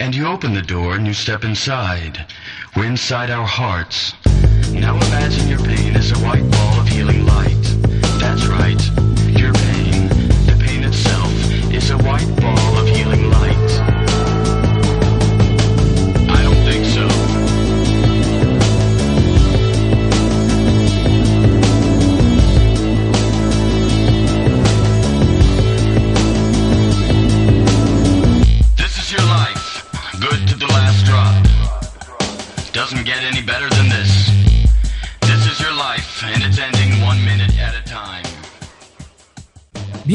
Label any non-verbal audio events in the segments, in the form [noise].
And you open the door and you step inside. We're inside our hearts. Now imagine your pain is a white ball of healing light. That's right. Your pain, the pain itself, is a white ball of healing light.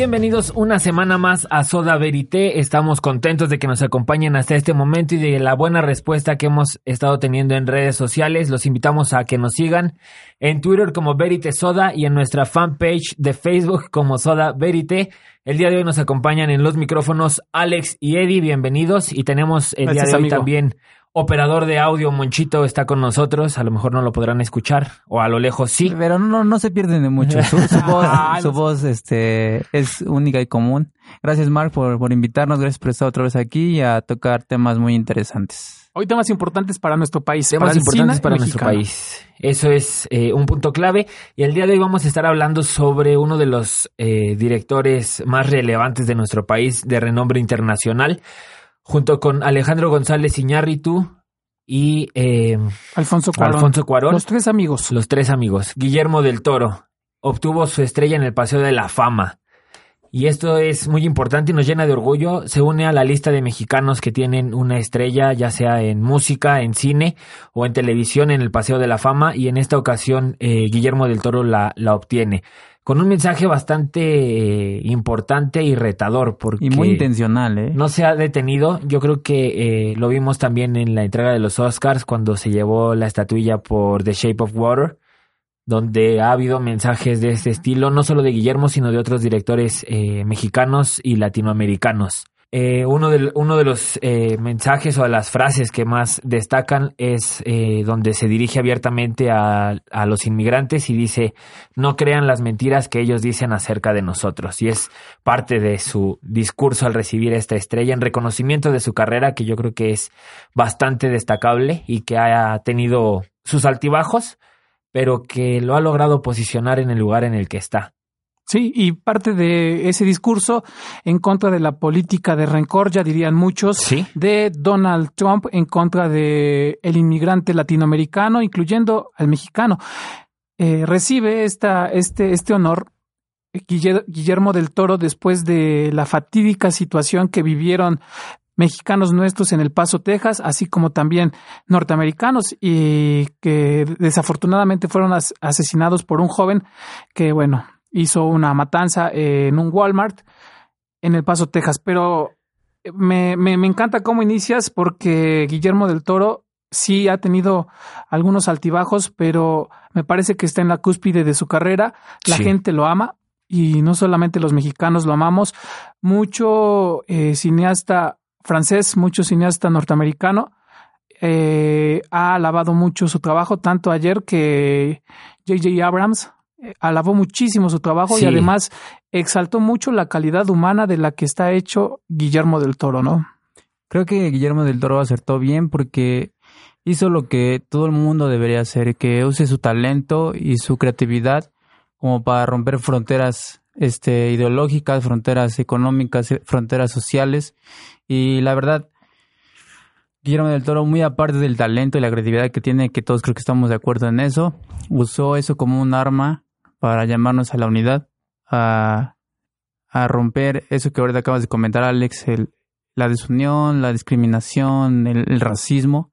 Bienvenidos una semana más a Soda Verité. Estamos contentos de que nos acompañen hasta este momento y de la buena respuesta que hemos estado teniendo en redes sociales. Los invitamos a que nos sigan en Twitter como Verité Soda y en nuestra fanpage de Facebook como Soda Verité. El día de hoy nos acompañan en los micrófonos Alex y Eddie. Bienvenidos. Y tenemos el Gracias, día de hoy amigo. también operador de audio Monchito está con nosotros. A lo mejor no lo podrán escuchar o a lo lejos sí. Pero no, no se pierden de mucho. Su, su [laughs] voz, Ah, su voz este, es única y común. Gracias, Mark, por, por invitarnos. Gracias por estar otra vez aquí y a tocar temas muy interesantes. Hoy temas importantes para nuestro país. temas para importantes para nuestro país. Eso es eh, un punto clave. Y el día de hoy vamos a estar hablando sobre uno de los eh, directores más relevantes de nuestro país, de renombre internacional, junto con Alejandro González Iñárritu y eh, Alfonso Cuarón. Alfonso Cuarón, Los tres amigos. los tres amigos. Guillermo del Toro obtuvo su estrella en el Paseo de la Fama. Y esto es muy importante y nos llena de orgullo. Se une a la lista de mexicanos que tienen una estrella, ya sea en música, en cine o en televisión en el Paseo de la Fama. Y en esta ocasión eh, Guillermo del Toro la, la obtiene. Con un mensaje bastante eh, importante y retador. Porque Y muy intencional, ¿eh? no se ha detenido. Yo creo que eh, lo vimos también en la entrega de los Oscars cuando se llevó la estatuilla por The Shape of Water, donde ha habido mensajes de este estilo, no solo de Guillermo, sino de otros directores eh, mexicanos y latinoamericanos. Eh, uno, de, de los eh, mensajes o de las frases que más destacan es eh, donde se dirige abiertamente a, a los inmigrantes y dice, no crean las mentiras que ellos dicen acerca de nosotros. Y es parte de su discurso al recibir esta estrella en reconocimiento de su carrera, que yo creo que es bastante destacable y que ha tenido sus altibajos, pero que lo ha logrado posicionar en el lugar en el que está. Sí, y parte de ese discurso en contra de la política de rencor, ya dirían muchos, Sí. de Donald Trump en contra de el inmigrante latinoamericano, incluyendo al mexicano. Eh, recibe esta, este, este honor Guille- Guillermo del Toro después de la fatídica situación que vivieron mexicanos nuestros en El Paso, Texas, así como también norteamericanos y que desafortunadamente fueron as- asesinados por un joven que, bueno, hizo una matanza en un Walmart en El Paso, Texas. Pero me, me, me encanta cómo inicias porque Guillermo del Toro sí ha tenido algunos altibajos, pero me parece que está en la cúspide de su carrera. La Sí. gente lo ama y no solamente los mexicanos lo amamos. Mucho eh, cineasta francés, mucho cineasta norteamericano eh, ha alabado mucho su trabajo, tanto ayer que J.J. Abrams eh, alabó muchísimo su trabajo Sí. y además exaltó mucho la calidad humana de la que está hecho Guillermo del Toro, ¿no? Creo que Guillermo del Toro acertó bien porque hizo lo que todo el mundo debería hacer, que use su talento y su creatividad como para romper fronteras este, ideológicas, fronteras económicas, fronteras sociales. Y la verdad, Guillermo del Toro, muy aparte del talento y la creatividad que tiene, que todos creo que estamos de acuerdo en eso, usó eso como un arma para llamarnos a la unidad, a, romper eso que ahorita acabas de comentar, Alex, el, la desunión, la discriminación, el, el racismo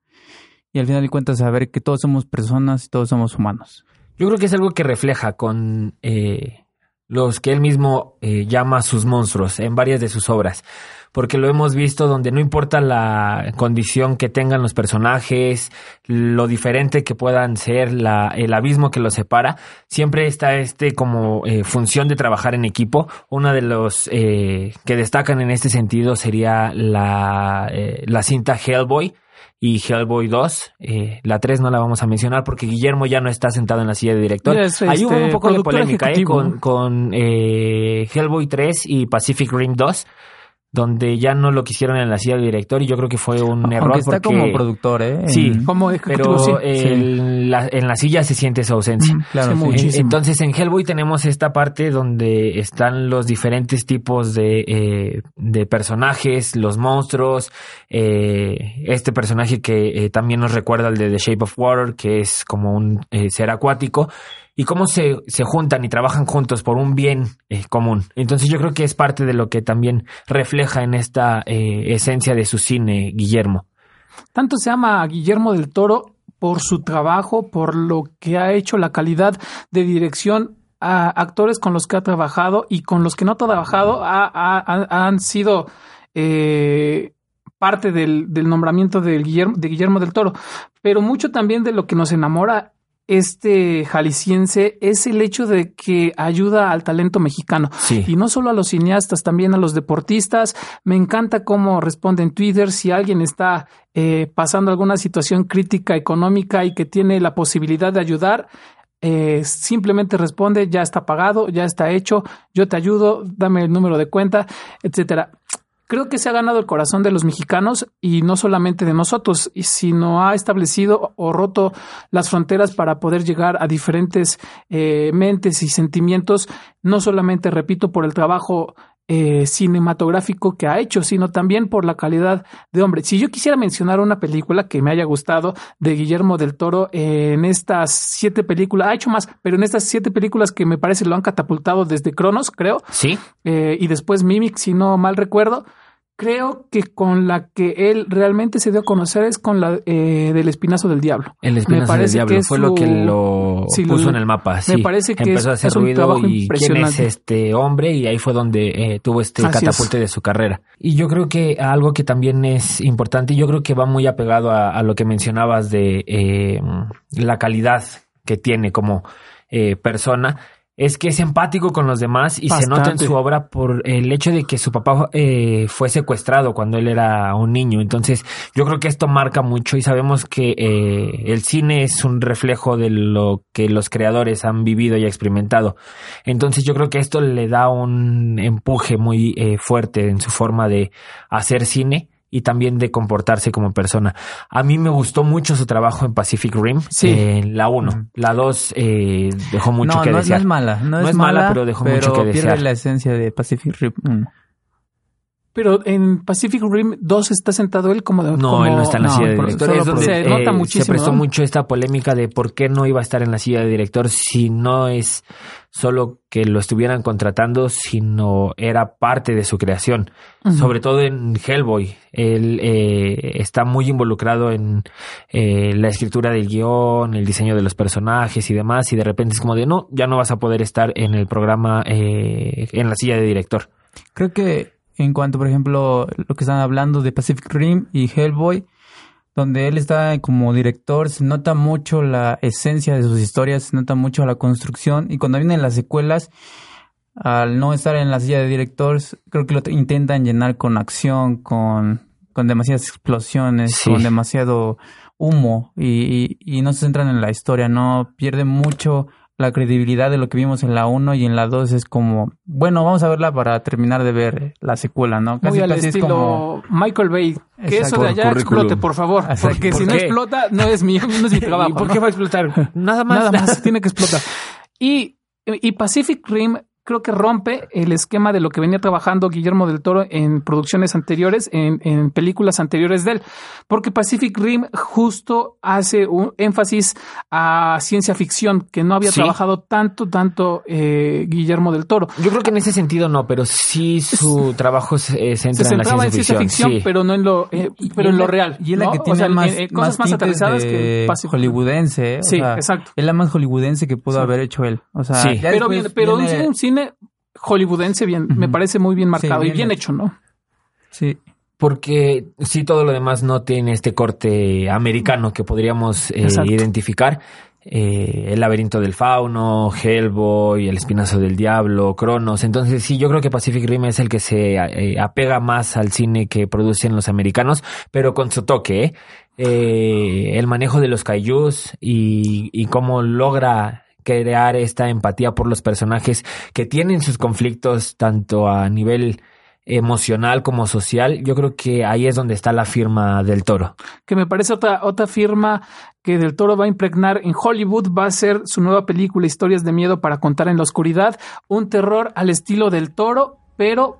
y al final de cuentas saber que todos somos personas y todos somos humanos. Yo creo que es algo que refleja con eh, los que él mismo eh, llama sus monstruos en varias de sus obras. Porque lo hemos visto donde no importa la condición que tengan los personajes, lo diferente que puedan ser, la, el abismo que los separa, siempre está este como eh, función de trabajar en equipo. Una de los eh, que destacan en este sentido sería la, eh, la cinta Hellboy, y Hellboy 2. Eh, la 3 no la vamos a mencionar porque Guillermo ya no está sentado en la silla de director. Es, Ahí hubo este, un poco de polémica eh, con, con eh, Hellboy 3 y Pacific Rim 2. Donde ya no lo quisieron en la silla del director y yo creo que fue un Aunque error está porque como productor, ¿eh? Sí, Como pero sí. en, La, en la silla se siente su ausencia. Mm, claro, sí, sí. muchísimo. Entonces en Hellboy tenemos esta parte donde están los diferentes tipos de, eh, de personajes, los monstruos, eh, este personaje que eh, también nos recuerda al de The Shape of Water, que es como un eh, ser acuático, y cómo se, se juntan y trabajan juntos por un bien eh, común. Entonces yo creo que es parte de lo que también refleja en esta eh, esencia de su cine, Guillermo. Tanto se ama a Guillermo del Toro por su trabajo, por lo que ha hecho, la calidad de dirección a actores con los que ha trabajado y con los que no ha trabajado ha- ha- ha- han sido eh, parte del, del nombramiento de Guillermo, de Guillermo del Toro. Pero mucho también de lo que nos enamora este jalisciense es el hecho de que ayuda al talento mexicano. Sí. Y no solo a los cineastas, también a los deportistas. Me encanta cómo responde en Twitter si alguien está eh, pasando alguna situación crítica económica y que tiene la posibilidad de ayudar. eh, simplemente responde, ya está pagado, ya está hecho, yo te ayudo, dame el número de cuenta, etcétera. Creo que se ha ganado el corazón de los mexicanos y no solamente de nosotros, sino ha establecido o roto las fronteras para poder llegar a diferentes eh, mentes y sentimientos, no solamente, repito, por el trabajo eh, cinematográfico que ha hecho, sino también por la calidad de hombre. Si yo quisiera mencionar una película que me haya gustado de Guillermo del Toro eh, en estas siete películas, ha hecho más, pero en estas siete películas que me parece lo han catapultado desde Cronos, creo, Sí. eh, y después Mimic, si no mal recuerdo. Creo que con la que él realmente se dio a conocer es con la eh, del Espinazo del Diablo. El Me espinazo del parece diablo fue lo que lo sí, puso lo- en el mapa. me parece que empezó es- a hacer es un ruido trabajo y quién es este hombre y ahí fue donde eh, tuvo este Así catapulte de su carrera. Y yo creo que algo que también es importante, yo creo que va muy apegado a, a lo que mencionabas de eh, la calidad que tiene como eh, persona. Es que es empático con los demás y se nota en su obra por el hecho de que su papá eh, fue secuestrado cuando él era un niño. Entonces, yo creo que esto marca mucho y sabemos que eh, el cine es un reflejo de lo que los creadores han vivido y experimentado. Entonces, yo creo que esto le da un empuje muy eh, fuerte en su forma de hacer cine y también de comportarse como persona. A mí me gustó mucho su trabajo en Pacific Rim, Sí. en la 1. La 2 eh, dejó mucho no, que no, desear. no es mala. No, No es, mala, pero dejó mucho que pierde la esencia de Pacific Rim 1. Pero en Pacific Rim 2 está sentado él como de. No, como- él no está en la no, silla de director. solo Es donde, se nota eh, muchísimo, se prestó ¿no? mucho esta polémica de por qué no iba a estar en la silla de director si no es solo que lo estuvieran contratando, sino era parte de su creación. Sobre todo en Hellboy. Él eh, está muy involucrado en eh, la escritura del guion, el diseño de los personajes y demás. Y de repente es como de no, ya no vas a poder estar en el programa, eh, en la silla de director. Creo que en cuanto, por ejemplo, lo que están hablando de Pacific Rim y Hellboy, donde él está como director, se nota mucho la esencia de sus historias, se nota mucho la construcción y cuando vienen las secuelas, al no estar en la silla de directores, creo que lo intentan llenar con acción, con, con demasiadas explosiones, Sí. con demasiado humo y, y, y no se centran en la historia, no pierde mucho la credibilidad de lo que vimos en la 1 y en la 2 es como, bueno, vamos a verla para terminar de ver la secuela, ¿no? Muy al es estilo como, Michael Bay. Que Exacto. eso de allá explote, por favor. Exacto. Porque ¿Por si no explota, no es mi, no es mi [laughs] trabajo. ¿Y por qué va a explotar? Nada más. Nada más, tiene que explotar. [laughs] Y, y Pacific Rim creo que rompe el esquema de lo que venía trabajando Guillermo del Toro en producciones anteriores, en, en películas anteriores de él. Porque Pacific Rim justo hace un énfasis a ciencia ficción que no había Sí. trabajado tanto, tanto eh, Guillermo del Toro. Yo creo que en ese sentido no, pero sí su trabajo se eh, Se centra en la centraba ciencia en ciencia ficción, sí. pero no en lo, eh, Y- pero y en lo la- real. Y es la ¿no? que O tiene sea, en- más, cosas más, aterrizadas que Pacific hollywoodense. ¿eh? O Sí, sea, exacto. Es la más hollywoodense que pudo Sí. haber hecho él. O sea, Pero, después bien, pero viene- un cine hollywoodense bien, me parece muy bien marcado y bien bien hecho. hecho, ¿no? Sí. Porque sí, todo lo demás no tiene este corte americano que podríamos eh, identificar. Eh, el laberinto del fauno, Hellboy, el espinazo del diablo, Cronos. Entonces sí, yo creo que Pacific Rim es el que se eh, apega más al cine que producen los americanos, pero con su toque. ¿eh? Eh, el manejo de los kaijus y, y cómo logra crear esta empatía por los personajes que tienen sus conflictos tanto a nivel emocional como social, yo creo que ahí es donde está la firma del toro. Que me parece otra, otra firma que del toro va a impregnar en Hollywood, va a ser su nueva película Historias de Miedo para contar en la oscuridad, un terror al estilo del toro, pero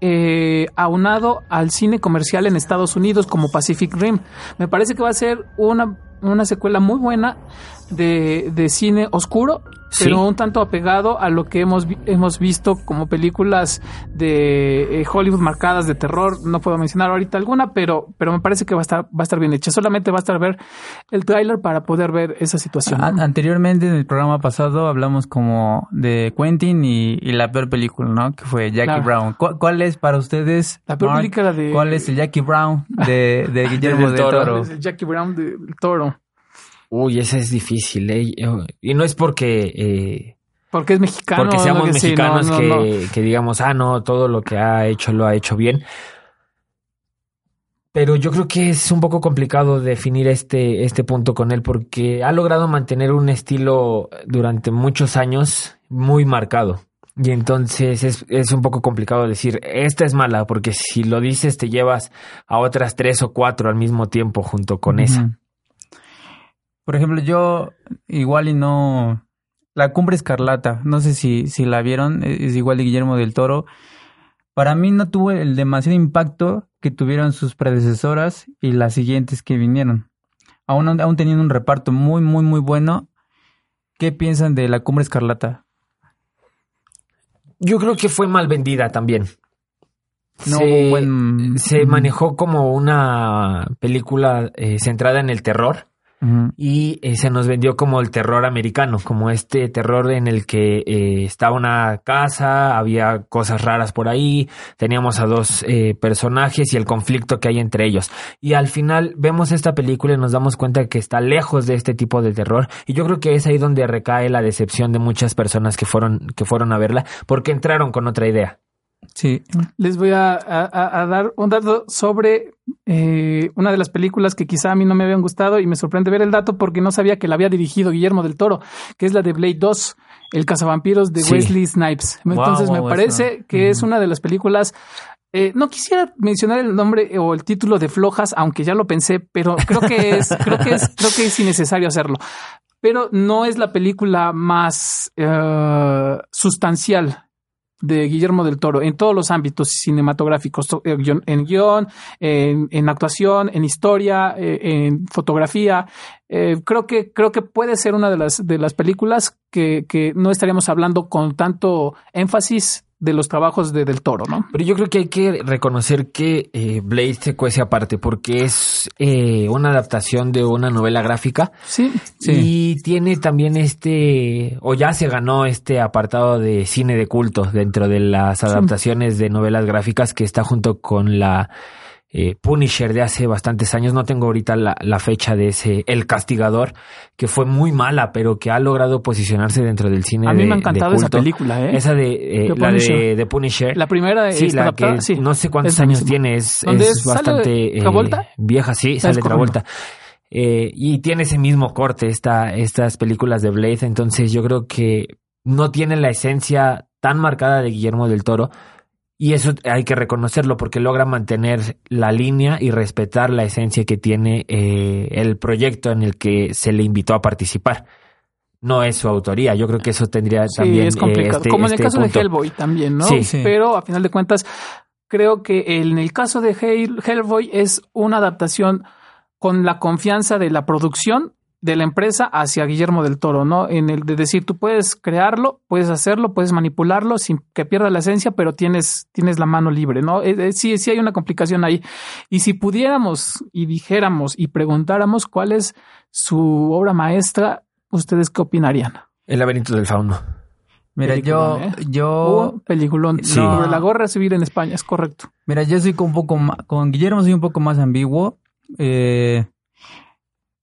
eh, aunado al cine comercial en Estados Unidos como Pacific Rim. Me parece que va a ser una, una secuela muy buena de, de cine oscuro pero un tanto apegado a lo que hemos, hemos visto como películas de eh, Hollywood marcadas de terror. No puedo mencionar ahorita alguna, pero, pero me parece que va a estar, va a estar bien hecha. Solamente va a estar ver el tráiler para poder ver esa situación. Anteriormente en el programa pasado hablamos como de Quentin y, la peor película, ¿no? Que fue Jackie Brown. ¿Cuál, es para ustedes? La peor película de... ¿Cuál es el Jackie Brown de, de [laughs] Guillermo del Toro? Jackie Brown del Toro. Uy, esa es difícil, ¿eh? Y no es porque... Eh, porque es mexicano. Porque seamos mexicanos que, que, digamos, ah, no, todo lo que ha hecho lo ha hecho bien. Pero yo creo que es un poco complicado definir este, este punto con él porque ha logrado mantener un estilo durante muchos años muy marcado. Y entonces es, es, un poco complicado decir, esta es mala, porque si lo dices te llevas a otras tres o cuatro al mismo tiempo junto con esa. Por ejemplo, yo igual y no... La Cumbre Escarlata, no sé si, si la vieron, e, es igual de Guillermo del Toro. Para mí no tuvo el demasiado impacto que tuvieron sus predecesoras y las siguientes que vinieron. Aún, aún teniendo un reparto muy, muy, muy bueno, ¿qué piensan de la Cumbre Escarlata? Yo creo que fue mal vendida también. No, se, se manejó como una película eh, centrada en el terror y eh, se nos vendió como el terror americano, como este terror en el que eh, estaba una casa, había cosas raras por ahí, teníamos a dos eh, personajes y el conflicto que hay entre ellos. Y al final vemos esta película y nos damos cuenta que está lejos de este tipo de terror y yo creo que es ahí donde recae la decepción de muchas personas que fueron, que fueron a verla porque entraron con otra idea. Sí. Les voy a, dar un dato sobre eh, una de las películas que quizá a mí no me habían gustado y me sorprende ver el dato porque no sabía que la había dirigido Guillermo del Toro, que es la de Blade 2, El cazavampiros de Wesley Snipes. Entonces me parece que es una de las películas eh, no quisiera mencionar el nombre o el título de Flojas, aunque ya lo pensé, pero creo que es, [laughs] creo que es, creo que es innecesario hacerlo. Pero no es la película más uh, sustancial de Guillermo del Toro en todos los ámbitos cinematográficos, eh, en guion, en, actuación, en historia, eh, en fotografía. Eh, creo que creo que puede ser una de las de las películas que, que no estaríamos hablando con tanto énfasis de los trabajos de Del Toro, ¿no? Pero yo creo que hay que reconocer que eh, Blade se cuece aparte porque es eh, una adaptación de una novela gráfica. Sí, sí. Y tiene también este, o ya se ganó este apartado de cine de culto dentro de las adaptaciones de novelas gráficas que está junto con la eh, Punisher de hace bastantes años. No tengo ahorita la, la, fecha de ese El Castigador, que fue muy mala, pero que ha logrado posicionarse dentro del cine. A mí me ha encantado esa película, ¿eh? Esa de, eh, la de, Punisher. La primera sí, la que no sé cuántos años tiene, es, es bastante eh, vieja, sí, sale Travolta. Eh, y tiene ese mismo corte esta, estas películas de Blade, entonces yo creo que no tiene la esencia tan marcada de Guillermo del Toro, y eso hay que reconocerlo porque logra mantener la línea y respetar la esencia que tiene eh, el proyecto en el que se le invitó a participar. No es su autoría, yo creo que eso tendría sí, también. Es complicado, este, como en el este caso de Hellboy también, ¿no? Sí. Pero a final de cuentas, creo que en el caso de Hellboy es una adaptación con la confianza de la producción de la empresa hacia Guillermo del Toro, ¿no? En el de decir, tú puedes crearlo, puedes hacerlo, puedes manipularlo sin que pierda la esencia, pero tienes, tienes la mano libre, ¿no? Eh, eh, sí, sí hay una complicación ahí. Y si pudiéramos y dijéramos y preguntáramos cuál es su obra maestra, ¿ustedes qué opinarían? El laberinto del fauno. Mira, yo, ¿eh? yo. peliculón. Sí. la gorra civil en España, es correcto. Mira, yo soy con un poco más, con Guillermo soy un poco más ambiguo. Eh,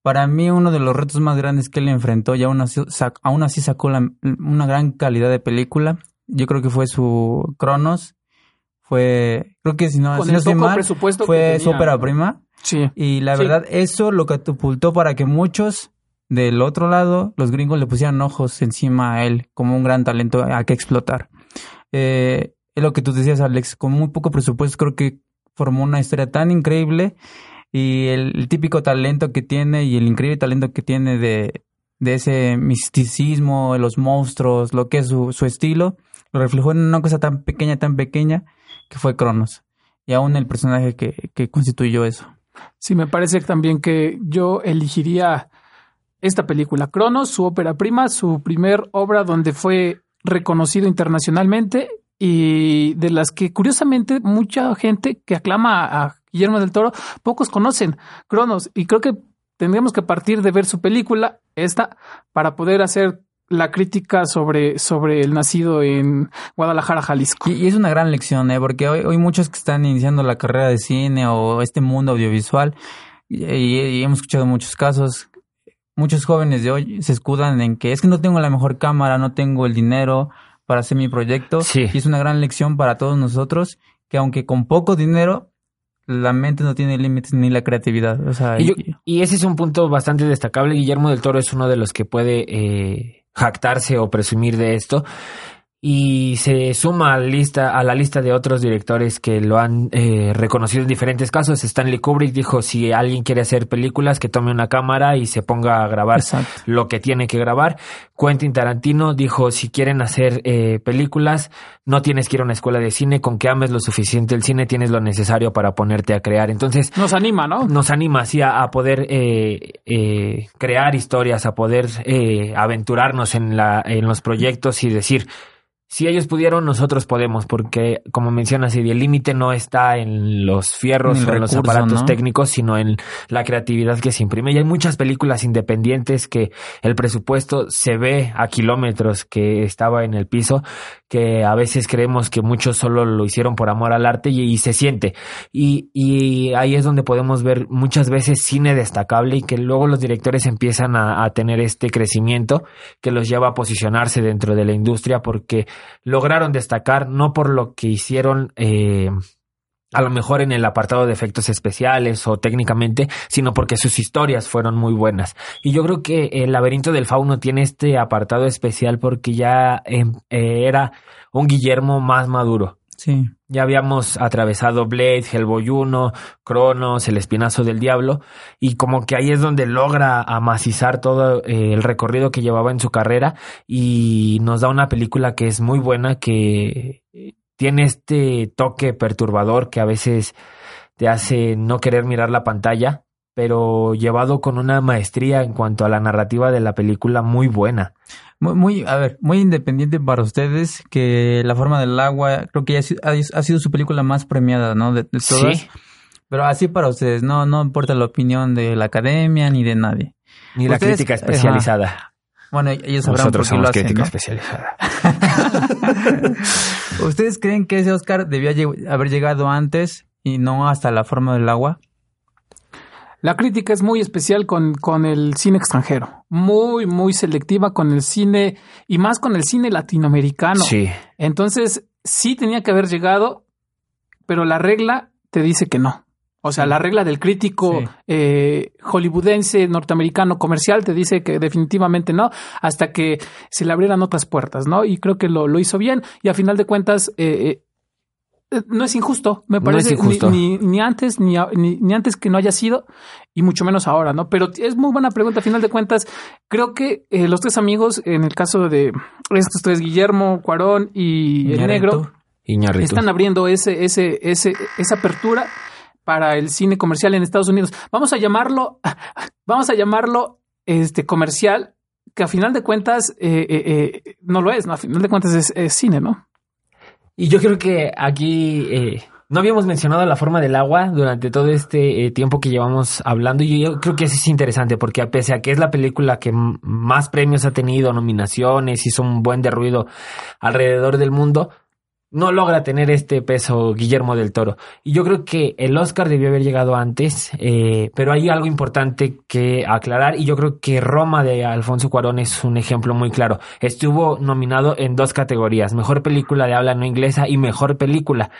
para mí uno de los retos más grandes que él enfrentó y aún así, aún así sacó una gran calidad de película, yo creo que fue su Cronos, fue, creo que si no, si no mal, fue su ópera prima. Sí. Y la verdad, eso lo catapultó para que muchos del otro lado, los gringos le pusieran ojos encima a él como un gran talento a que explotar. Eh, es lo que tú decías, Alex, con muy poco presupuesto creo que formó una historia tan increíble y el, típico talento que tiene y el increíble talento que tiene de, de ese misticismo, de los monstruos, lo que es su, su estilo, lo reflejó en una cosa tan pequeña, tan pequeña, que fue Cronos. Y aún el personaje que, que constituyó eso. Sí, me parece también que yo elegiría esta película, Cronos, su ópera prima, su primer obra donde fue reconocido internacionalmente y de las que curiosamente mucha gente que aclama a Guillermo del Toro, pocos conocen Cronos y creo que tendríamos que partir de ver su película, esta, para poder hacer la crítica sobre, sobre el nacido en Guadalajara, Jalisco. Y, es una gran lección, ¿eh? porque hoy, hoy muchos que están iniciando la carrera de cine o este mundo audiovisual, y- y hemos escuchado muchos casos, muchos jóvenes de hoy se escudan en que es que no tengo la mejor cámara, no tengo el dinero para hacer mi proyecto. Sí. Y es una gran lección para todos nosotros que aunque con poco dinero, la mente no tiene límites ni la creatividad. O sea, Y, yo- y- y ese es un punto bastante destacable. Guillermo del Toro es uno de los que puede eh, jactarse o presumir de esto. Y se suma a la lista, a la lista de otros directores que lo han eh, reconocido en diferentes casos. Stanley Kubrick dijo si alguien quiere hacer películas que tome una cámara y se ponga a grabar Exacto. lo que tiene que grabar. Quentin Tarantino dijo si quieren hacer eh, películas no tienes que ir a una escuela de cine, con que ames lo suficiente el cine tienes lo necesario para ponerte a crear. Entonces Nos anima, ¿no? nos anima así a, a poder eh, eh, crear historias, a poder eh, aventurarnos en, la, en los proyectos y decir, si ellos pudieron, nosotros podemos, porque como mencionas, Eddie, el límite no está en los fierros En o en los aparatos ¿no? técnicos, sino en la creatividad que se imprime. Y hay muchas películas independientes que el presupuesto se ve a kilómetros que estaba en el piso, que a veces creemos que muchos solo lo hicieron por amor al arte y, se siente. Y, y ahí es donde podemos ver muchas veces cine destacable y que luego los directores empiezan a, a tener este crecimiento que los lleva a posicionarse dentro de la industria porque lograron destacar no por lo que hicieron eh, a lo mejor en el apartado de efectos especiales o técnicamente, sino porque sus historias fueron muy buenas. Y yo creo que el laberinto del fauno tiene este apartado especial porque ya em, eh, era un Guillermo más maduro. Sí. Ya habíamos atravesado Blade, Hellboy 1, Cronos, El Espinazo del Diablo, y como que ahí es donde logra amacizar todo eh, el recorrido que llevaba en su carrera y nos da una película que es muy buena, que tiene este toque perturbador que a veces te hace no querer mirar la pantalla, pero llevado con una maestría en cuanto a la narrativa de la película muy buena. Muy, muy, a ver, muy independiente para ustedes que La forma del agua, creo que ya ha sido, ha- ha sido su película más premiada, ¿no? De, de todas. Sí, Pero así para ustedes, no, no importa la opinión de la academia ni de nadie. ni la crítica especializada. Bueno, ellos sabrán Nosotros por qué lo hacen, crítica ¿no? especializada. [laughs] ¿Ustedes creen que ese Oscar debía haber llegado antes y no hasta La forma del agua? La crítica es muy especial con, con el cine extranjero, muy, muy selectiva con el cine y más con el cine latinoamericano. Sí. Entonces, sí tenía que haber llegado, pero la regla te dice que no. O sea, la regla del crítico Sí. eh, hollywoodense, norteamericano, comercial, te dice que definitivamente no, hasta que se le abrieran otras puertas, ¿no? Y creo que lo, lo hizo bien. Y a final de cuentas, eh, eh, no es injusto, me parece, injusto. Ni, ni, ni antes, ni, ni, antes que no haya sido, y mucho menos ahora, ¿no? Pero es muy buena pregunta. A final de cuentas, creo que eh, los tres amigos, en el caso de estos tres, Guillermo, Cuarón y el negro, Iñárritu. están abriendo ese, ese, ese, esa apertura para el cine comercial en Estados Unidos. Vamos a llamarlo, [laughs] vamos a llamarlo este comercial, que a final de cuentas eh, eh, eh, no lo es, ¿no? A final de cuentas es, cine, ¿no? Y yo creo que aquí no habíamos mencionado la forma del agua durante todo este tiempo que llevamos hablando y yo creo que eso es interesante porque pese a que es la película que más premios ha tenido, nominaciones, hizo un buen de ruido alrededor del mundo, no logra tener este peso Guillermo del Toro. Y yo creo que el Oscar debió haber llegado antes, eh, pero hay algo importante que aclarar y yo creo que Roma de Alfonso Cuarón es un ejemplo muy claro. Estuvo nominado en dos categorías, mejor película de habla no inglesa y mejor película.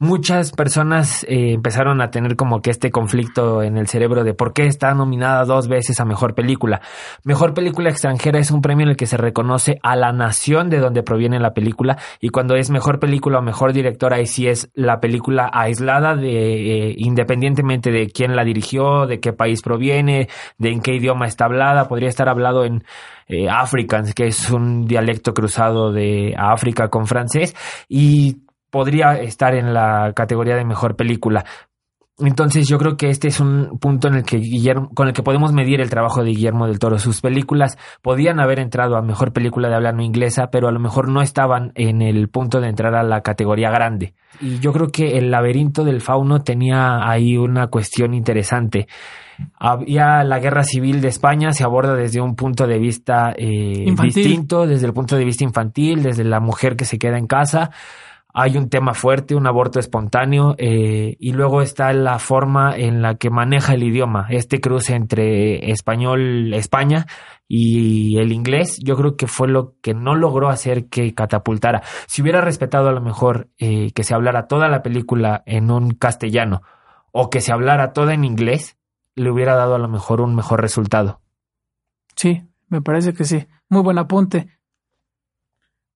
Muchas personas eh, empezaron a tener como que este conflicto en el cerebro de por qué está nominada dos veces a Mejor Película. Mejor Película extranjera es un premio en el que se reconoce a la nación de donde proviene la película y cuando es Mejor Película o Mejor Director ahí sí es la película aislada de eh, independientemente de quién la dirigió, de qué país proviene, de en qué idioma está hablada, podría estar hablado en eh, Afrikaans, que es un dialecto cruzado de África con francés y podría estar en la categoría de mejor película. Entonces yo creo que este es un punto en el que Guillermo, con el que podemos medir el trabajo de Guillermo del Toro. Sus películas podían haber entrado a mejor película de habla no inglesa, pero a lo mejor no estaban en el punto de entrar a la categoría grande. Y yo creo que El laberinto del fauno tenía ahí una cuestión interesante. Había la guerra civil de España, se aborda desde un punto de vista eh, distinto, desde el punto de vista infantil, desde la mujer que se queda en casa hay un tema fuerte, un aborto espontáneo, eh, y luego está la forma en la que maneja el idioma, este cruce entre español, España y el inglés, yo creo que fue lo que no logró hacer que catapultara. Si hubiera respetado a lo mejor eh, que se hablara toda la película en un castellano o que se hablara toda en inglés, le hubiera dado a lo mejor un mejor resultado. Sí, me parece que sí. Muy buen apunte.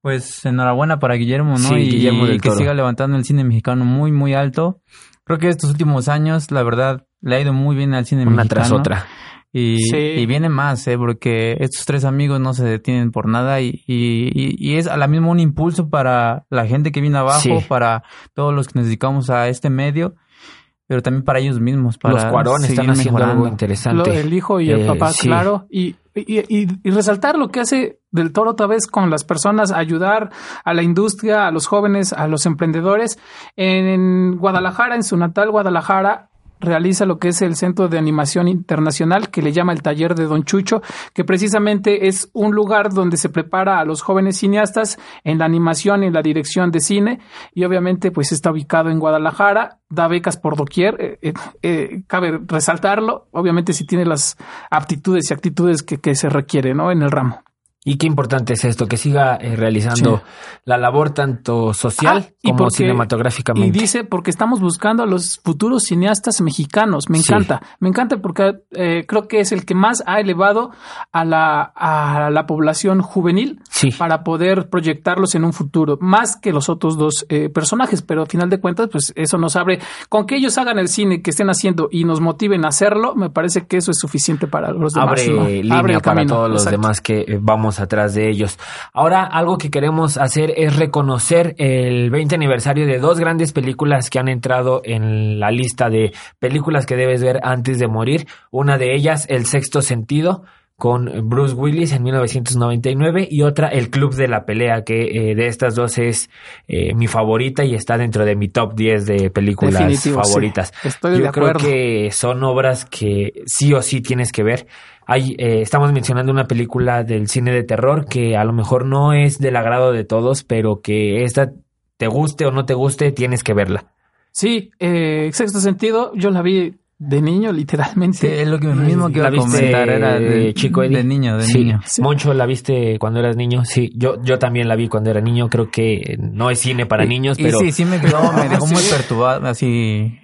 Pues enhorabuena para Guillermo, ¿no? y, que siga levantando el cine mexicano muy, muy alto. Creo que estos últimos años, la verdad, le ha ido muy bien al cine mexicano. Una tras otra. Y, viene más, ¿eh? Porque estos tres amigos no se detienen por nada y, y, es a la misma un impulso para la gente que viene abajo, para todos los que nos dedicamos a este medio pero también para ellos mismos. Para los cuarones están haciendo algo interesante. el hijo y el eh, papá, claro. Y, y, y, resaltar lo que hace del Toro otra vez con las personas, ayudar a la industria, a los jóvenes, a los emprendedores. En Guadalajara, en su natal Guadalajara, realiza lo que es el Centro de Animación Internacional, que le llama el Taller de Don Chucho, que precisamente es un lugar donde se prepara a los jóvenes cineastas en la animación en la dirección de cine, y obviamente pues está ubicado en Guadalajara, da becas por doquier, eh, eh, eh, cabe resaltarlo, obviamente si tiene las aptitudes y actitudes que, que se requiere, ¿no? En el ramo. Y qué importante es esto, que siga eh, realizando la labor tanto social ah, como cinematográficamente. Y dice, porque estamos buscando a los futuros cineastas mexicanos. Me encanta, me encanta porque eh, creo que es el que más ha elevado a la, a la población juvenil para poder proyectarlos en un futuro, más que los otros dos eh, personajes. Pero al final de cuentas, pues eso nos abre, con que ellos hagan el cine que estén haciendo y nos motiven a hacerlo, me parece que eso es suficiente para los demás. Abre línea para todos los demás que vamos atrás de ellos. Ahora, algo que queremos hacer es reconocer el 20 aniversario de dos grandes películas que han entrado en la lista de películas que debes ver antes de morir. Una de ellas, El Sexto Sentido con Bruce Willis en 1999 y otra El Club de la Pelea, que eh, de estas dos es eh, mi favorita y está dentro de mi top 10 de películas favoritas. Estoy Yo creo que son obras que sí o sí tienes que ver. Hay, eh, estamos mencionando una película del cine de terror que a lo mejor no es del agrado de todos, pero que esta te guste o no te guste, tienes que verla. Sí, eh, sexto sentido, yo la vi de niño, literalmente. es lo que mismo que iba a comentar, era de, chico De niño, de niño. Moncho, ¿la viste cuando eras niño? Sí, yo, yo también la vi cuando era niño. Creo que no es cine para niños, pero... sí, sí me quedó, me [laughs] dejó muy perturbado, así,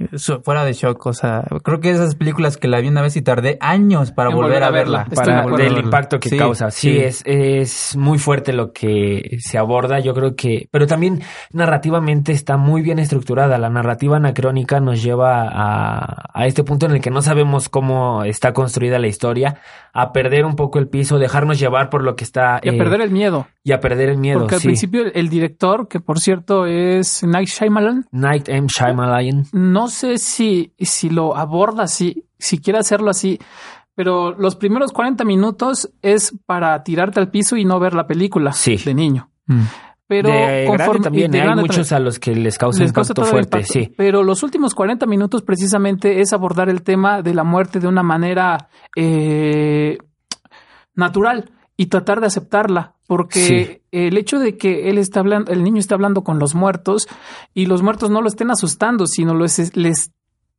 fuera de shock. O sea, creo que esas películas que la vi una vez y tardé años para volver, a verla. Para del impacto que causa. Sí, Es, es muy fuerte lo que se aborda. Yo creo que... Pero también narrativamente está muy bien estructurada. La narrativa anacrónica nos lleva a, a este este punto en el que no sabemos cómo está construida la historia, a perder un poco el piso, dejarnos llevar por lo que está... Y a perder el miedo. Y a perder el miedo, Porque al principio el, director, que por cierto es Night Shyamalan. Night M. Shyamalan. No sé si, si lo aborda así, si quiere hacerlo así, pero los primeros 40 minutos es para tirarte al piso y no ver la película de niño. Mm. Pero conforme, también ¿eh? hay muchos a los que les causa impacto fuerte, sí. Pero los últimos 40 minutos precisamente es abordar el tema de la muerte de una manera eh, natural y tratar de aceptarla, porque el hecho de que él está hablando, el niño está hablando con los muertos y los muertos no lo estén asustando, sino les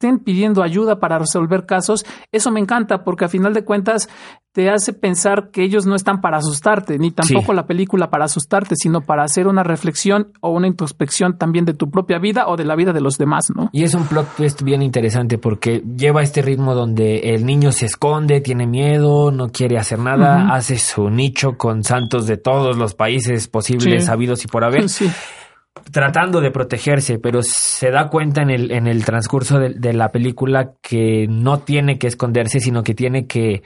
estén pidiendo ayuda para resolver casos, eso me encanta porque a final de cuentas te hace pensar que ellos no están para asustarte, ni tampoco Sí. la película para asustarte, sino para hacer una reflexión o una introspección también de tu propia vida o de la vida de los demás, ¿no? Y es un plot twist bien interesante porque lleva este ritmo donde el niño se esconde, tiene miedo, no quiere hacer nada, hace su nicho con santos de todos los países posibles, Sí. sabidos y por haber, [laughs] Sí. Tratando de protegerse, pero se da cuenta en el, en el transcurso de, la película que no tiene que esconderse, sino que tiene que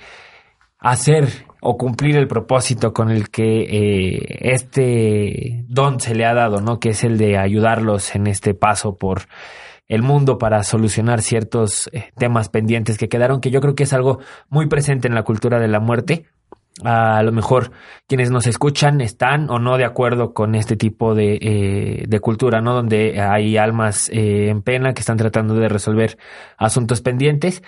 hacer o cumplir el propósito con el que eh, este don se le ha dado, ¿no? Que es el de ayudarlos en este paso por el mundo para solucionar ciertos eh, temas pendientes que quedaron, que yo creo que es algo muy presente en la cultura de la muerte. A lo mejor quienes nos escuchan están o no de acuerdo con este tipo de, eh, de cultura, ¿no? Donde hay almas eh, en pena que están tratando de resolver asuntos pendientes.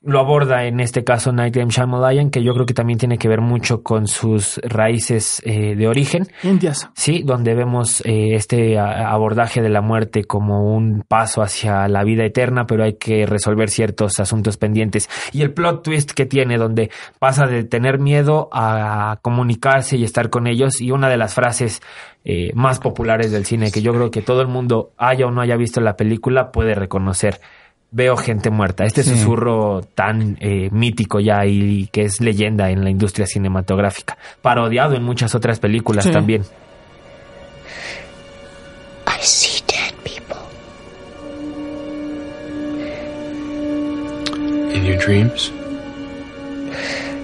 Lo aborda en este caso Night M. Shyamalan, que yo creo que también tiene que ver mucho con sus raíces eh, de origen. Indias. Sí, donde vemos eh, este abordaje de la muerte como un paso hacia la vida eterna, pero hay que resolver ciertos asuntos pendientes. Y el plot twist que tiene, donde pasa de tener miedo a comunicarse y estar con ellos, y una de las frases eh, más populares del cine, que yo creo que todo el mundo, haya o no haya visto la película, puede reconocer. Veo gente muerta. Este Sí. susurro tan eh, mítico ya y que es leyenda en la industria cinematográfica. Parodiado en muchas otras películas Sí. también. I see dead people. In your dreams?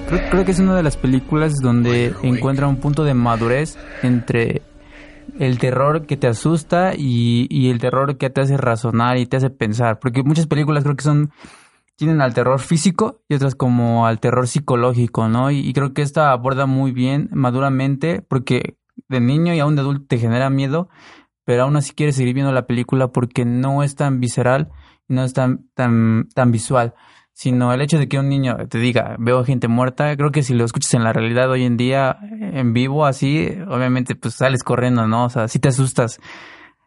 Creo, creo que es una de las películas donde encuentra un punto de madurez entre el terror que te asusta y, y el terror que te hace razonar y te hace pensar. Porque muchas películas creo que son tienen al terror físico y otras como al terror psicológico, ¿no? Y, y creo que esta aborda muy bien, maduramente, porque de niño y aún de adulto te genera miedo, pero aún así quieres seguir viendo la película porque no es tan visceral y no es tan, tan, tan visual sino el hecho de que un niño te diga, veo gente muerta, creo que si lo escuchas en la realidad hoy en día, en vivo, así, obviamente pues sales corriendo, ¿no? O sea, sí te asustas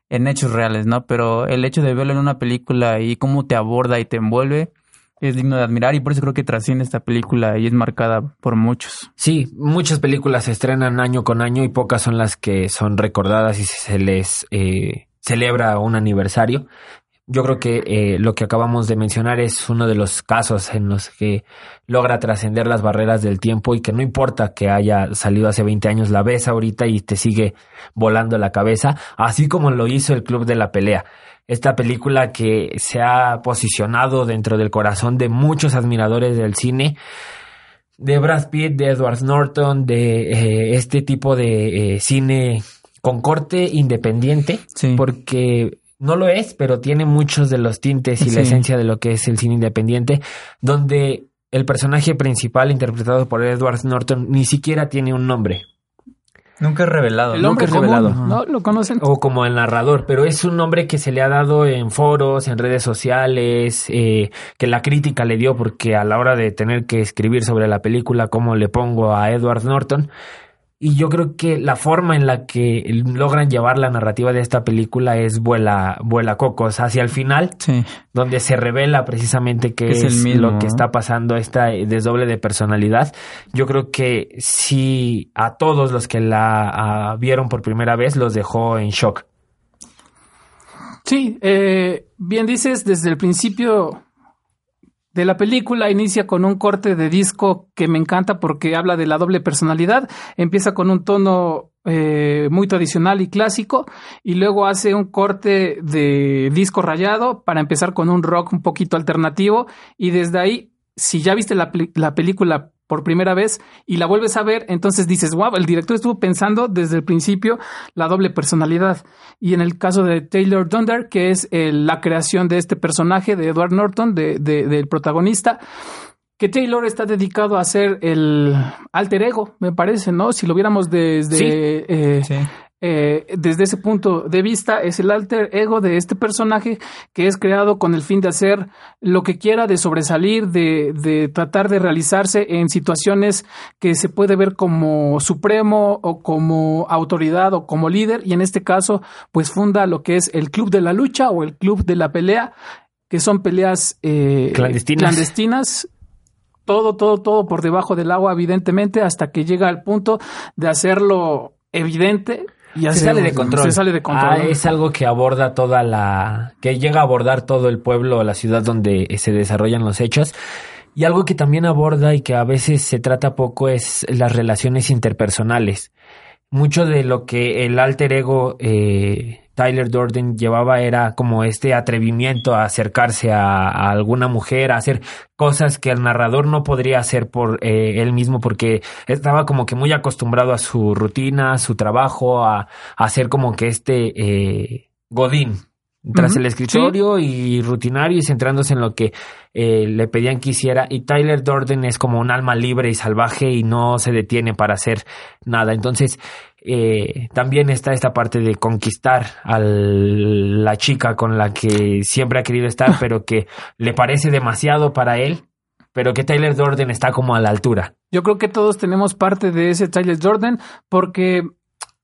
en hechos reales, ¿no? Pero el hecho de verlo en una película y cómo te aborda y te envuelve es digno de admirar y por eso creo que trasciende esta película y es marcada por muchos. Sí, muchas películas se estrenan año con año y pocas son las que son recordadas y se les eh, celebra un aniversario. Yo creo que eh, lo que acabamos de mencionar es uno de los casos en los que logra trascender las barreras del tiempo y que no importa que haya salido hace 20 años, la ves ahorita y te sigue volando la cabeza, así como lo hizo el Club de la Pelea. Esta película que se ha posicionado dentro del corazón de muchos admiradores del cine, de Brad Pitt, de Edward Norton, de eh, este tipo de eh, cine con corte independiente, Sí. porque no lo es, pero tiene muchos de los tintes y la esencia de lo que es el cine independiente, donde el personaje principal interpretado por Edward Norton ni siquiera tiene un nombre, Nunca es revelado. El nunca es común, revelado. ¿no? ¿Lo conocen? o como el narrador, pero es un nombre que se le ha dado en foros, en redes sociales, eh, que la crítica le dio porque a la hora de tener que escribir sobre la película, cómo le pongo a Edward Norton. Y yo creo que la forma en la que logran llevar la narrativa de esta película es vuela, vuela cocos hacia el final, Sí. donde se revela precisamente que Que es es, el mismo, lo que ¿no? está pasando, esta desdoble de personalidad. Yo creo que sí, a todos los que la vieron por primera vez los dejó en shock. Sí, eh, bien dices, desde el principio de la película inicia con un corte de disco que me encanta porque habla de la doble personalidad. Empieza con un tono eh, muy tradicional y clásico y luego hace un corte de disco rayado para empezar con un rock un poquito alternativo y desde ahí, si ya viste la, la película por primera vez y la vuelves a ver, entonces dices, wow, el director estuvo pensando desde el principio la doble personalidad. Y en el caso de Taylor Dunder, que es el- la creación de este personaje de Edward Norton, de- de- del protagonista, que Taylor está dedicado a ser el alter ego, me parece, ¿no? Si lo viéramos desde, Sí. eh, Sí. Eh, desde ese punto de vista, es el alter ego de este personaje que es creado con el fin de hacer lo que quiera, de sobresalir, de, de tratar de realizarse en situaciones que se puede ver como supremo o como autoridad o como líder. Y en este caso, pues funda lo que es el Club de la Lucha o el Club de la Pelea que son peleas eh, Clandestinas. clandestinas, todo, todo, todo por debajo del agua, evidentemente, hasta que llega al punto de hacerlo evidente. Se así sale de control. Se sale de control. Ah, ¿no? es algo que aborda toda la. que llega a abordar todo el pueblo o la ciudad donde se desarrollan los hechos. Y algo que también aborda y que a veces se trata poco es las relaciones interpersonales. Mucho de lo que el alter ego eh, Tyler Durden llevaba era como este atrevimiento a acercarse a, a alguna mujer, a hacer cosas que el narrador no podría hacer por eh, él mismo porque estaba como que muy acostumbrado a su rutina, a su trabajo, a, a hacer como que este eh, godín tras el escritorio y rutinario y centrándose en lo que eh, le pedían que hiciera. Y Tyler Durden es como un alma libre y salvaje y no se detiene para hacer nada. Entonces, eh, también está esta parte de conquistar a la chica con la que siempre ha querido estar, [laughs] pero que le parece demasiado para él, pero que Tyler Durden está como a la altura. Yo creo que todos tenemos parte de ese Tyler Jordan porque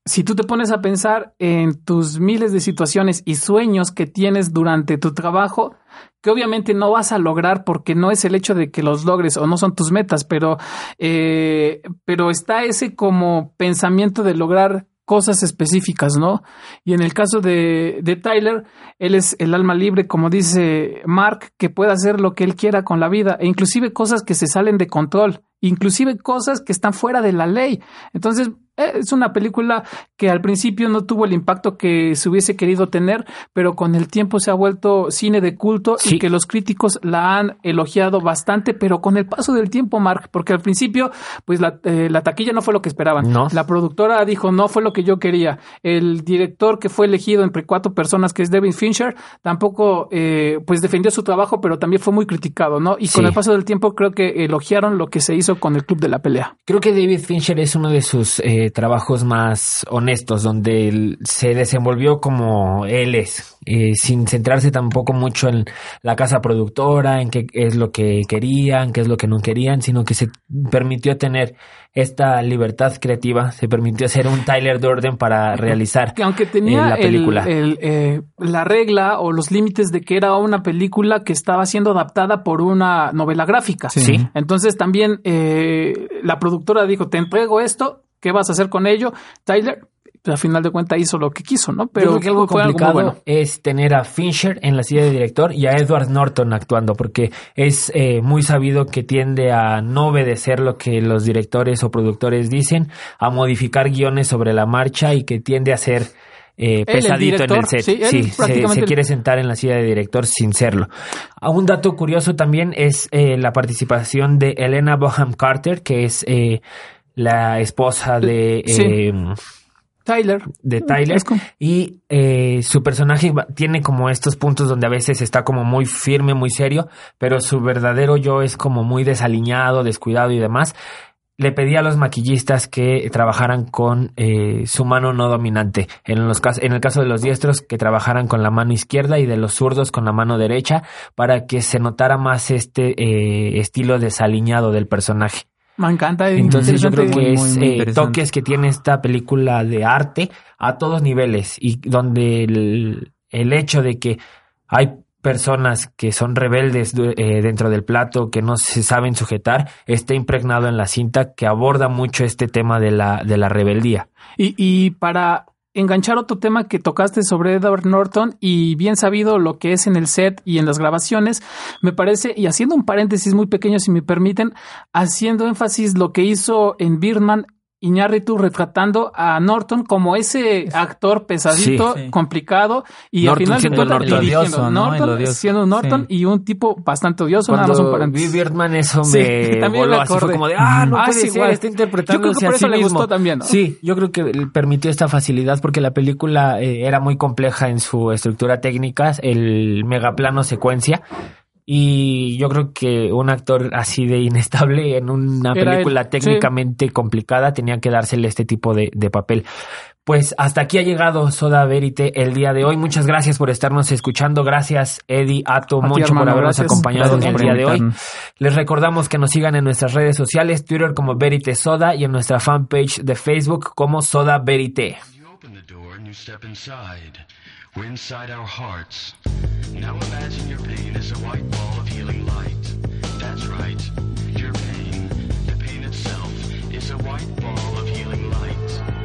si tú te pones a pensar en tus miles de situaciones y sueños que tienes durante tu trabajo, que obviamente no vas a lograr porque no es el hecho de que los logres o no son tus metas, pero, eh, pero está ese como pensamiento de lograr cosas específicas, ¿no? Y en el caso de, de Tyler, él es el alma libre, como dice Mark, que puede hacer lo que él quiera con la vida, e inclusive cosas que se salen de control, inclusive cosas que están fuera de la ley. Entonces, eh, es una película que al principio no tuvo el impacto que se hubiese querido tener, pero con el tiempo se ha vuelto cine de culto Sí. y que los críticos la han elogiado bastante, pero con el paso del tiempo, Mark, porque al principio, pues la, eh, la taquilla no fue lo que esperaban. No. La productora dijo, no fue lo que yo quería. El director que fue elegido entre cuatro personas, que es David Fincher, tampoco, eh, pues defendió su trabajo, pero también fue muy criticado, ¿no? Y con el paso del tiempo creo que elogiaron lo que se hizo con el Club de la Pelea. Creo que David Fincher es uno de sus eh, trabajos más honestos, donde él se desenvolvió como él es, eh, sin centrarse tampoco mucho en la casa productora, en qué es lo que querían, qué es lo que no querían, sino que se permitió tener esta libertad creativa, se permitió hacer un Tyler Durden para realizar que aunque eh, tenía la el- película. el, eh, la regla o los límites de que era una película que estaba siendo adaptada por una novela gráfica. Sí. Sí. Entonces también eh, la productora dijo, te entrego esto, ¿qué vas a hacer con ello? Tyler, pues, a final de cuentas hizo lo que quiso, ¿no? Pero Yo creo que algo complicado bueno. es tener a Fincher en la silla de director y a Edward Norton actuando, porque es eh, muy sabido que tiende a no obedecer lo que los directores o productores dicen, a modificar guiones sobre la marcha y que tiende a ser eh, el pesadito en el set. sí, Sí, se, se quiere sentar en la silla de director sin serlo. Ah, Un dato curioso también es eh, la participación de Elena Boham Carter, que es eh, la esposa de... Sí. eh, Tyler. de Tyler y eh, su personaje tiene como estos puntos donde a veces está como muy firme, muy serio, pero su verdadero yo es como muy desaliñado, descuidado y demás. Le pedí a los maquillistas que trabajaran con eh, su mano no dominante. En, los en el caso de los diestros, que trabajaran con la mano izquierda y de los zurdos con la mano derecha para que se notara más este eh, estilo desaliñado del personaje. Me encanta. Entonces yo creo que es muy eh, toques que tiene esta película de arte a todos niveles y donde el, el hecho de que hay personas que son rebeldes eh, dentro del plato, que no se saben sujetar, está impregnado en la cinta que aborda mucho este tema de la, de la rebeldía. Y, y para enganchar otro tema que tocaste sobre Edward Norton y bien sabido lo que es en el set y en las grabaciones, me parece, y haciendo un paréntesis muy pequeño si me permiten, haciendo énfasis lo que hizo en Birdman Iñárritu retratando a Norton como ese actor pesadito, Sí. Sí. complicado y Norton al final siendo dirigiendo. Odioso, ¿no? El Norton odioso. siendo Norton Sí. y un tipo bastante odioso, nada más un Cuando vi paréntesis. Birdman eso Sí, me [laughs] también voló me así, fue como de, ah, no Ah, puede sí, ser, igual. está Yo creo interpretando que por eso le gustó también, ¿no? Sí, yo creo que permitió esta facilidad porque la película eh, era muy compleja en su estructura técnica, el megaplano secuencia. Y yo creo que un actor así de inestable en una Era película él, sí. técnicamente complicada tenía que dársele este tipo de, de papel. Pues hasta aquí ha llegado Soda Verite el día de hoy. Muchas gracias por estarnos escuchando. Gracias, Eddie, Ato, A ti, Moncho, por hermano, habernos gracias. acompañado Gracias el día de hoy. Les recordamos que nos sigan en nuestras redes sociales, Twitter como Verite Soda y en nuestra fanpage de Facebook como Soda Verite. We're inside our hearts. Now imagine your pain is a white ball of healing light. That's right. Your pain, the pain itself, is a white ball of healing light.